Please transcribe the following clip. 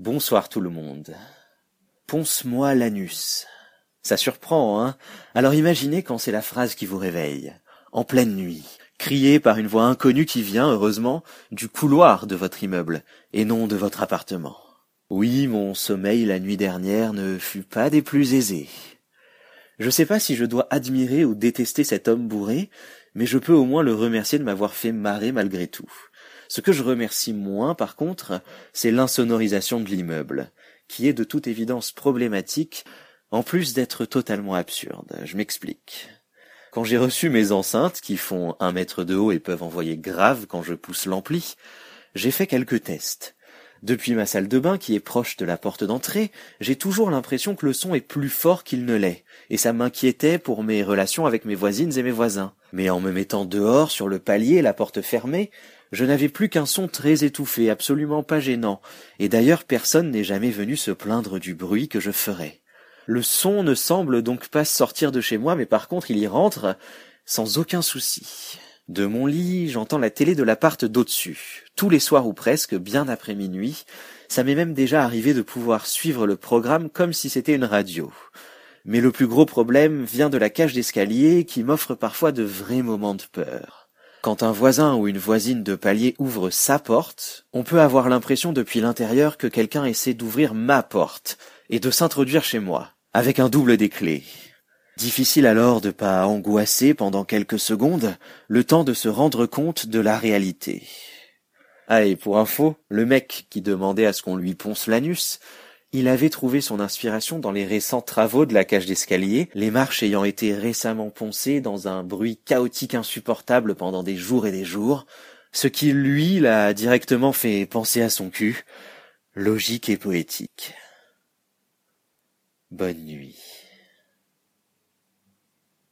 Bonsoir tout le monde. Ponce-moi l'anus. Ça surprend, hein Alors imaginez quand c'est la phrase qui vous réveille, en pleine nuit, criée par une voix inconnue qui vient, heureusement, du couloir de votre immeuble, et non de votre appartement. Oui, mon sommeil la nuit dernière ne fut pas des plus aisés. Je sais pas si je dois admirer ou détester cet homme bourré, mais je peux au moins le remercier de m'avoir fait marrer malgré tout. Ce que je remercie moins, par contre, c'est l'insonorisation de l'immeuble, qui est de toute évidence problématique, en plus d'être totalement absurde. Je m'explique. Quand j'ai reçu mes enceintes, qui font un mètre de haut et peuvent envoyer grave quand je pousse l'ampli, j'ai fait quelques tests. Depuis ma salle de bain, qui est proche de la porte d'entrée, j'ai toujours l'impression que le son est plus fort qu'il ne l'est, et ça m'inquiétait pour mes relations avec mes voisines et mes voisins. Mais en me mettant dehors, sur le palier, la porte fermée, je n'avais plus qu'un son très étouffé, absolument pas gênant, et d'ailleurs personne n'est jamais venu se plaindre du bruit que je ferais. Le son ne semble donc pas sortir de chez moi, mais par contre il y rentre sans aucun souci. De mon lit, j'entends la télé de l'appart d'au-dessus, tous les soirs ou presque, bien après minuit. Ça m'est même déjà arrivé de pouvoir suivre le programme comme si c'était une radio. Mais le plus gros problème vient de la cage d'escalier qui m'offre parfois de vrais moments de peur. Quand un voisin ou une voisine de palier ouvre sa porte, on peut avoir l'impression depuis l'intérieur que quelqu'un essaie d'ouvrir ma porte et de s'introduire chez moi, avec un double des clés. Difficile alors de pas angoisser pendant quelques secondes, le temps de se rendre compte de la réalité. Ah, et pour info, le mec qui demandait à ce qu'on lui ponce l'anus il avait trouvé son inspiration dans les récents travaux de la cage d'escalier, les marches ayant été récemment poncées dans un bruit chaotique insupportable pendant des jours et des jours, ce qui lui l'a directement fait penser à son cul, logique et poétique. Bonne nuit.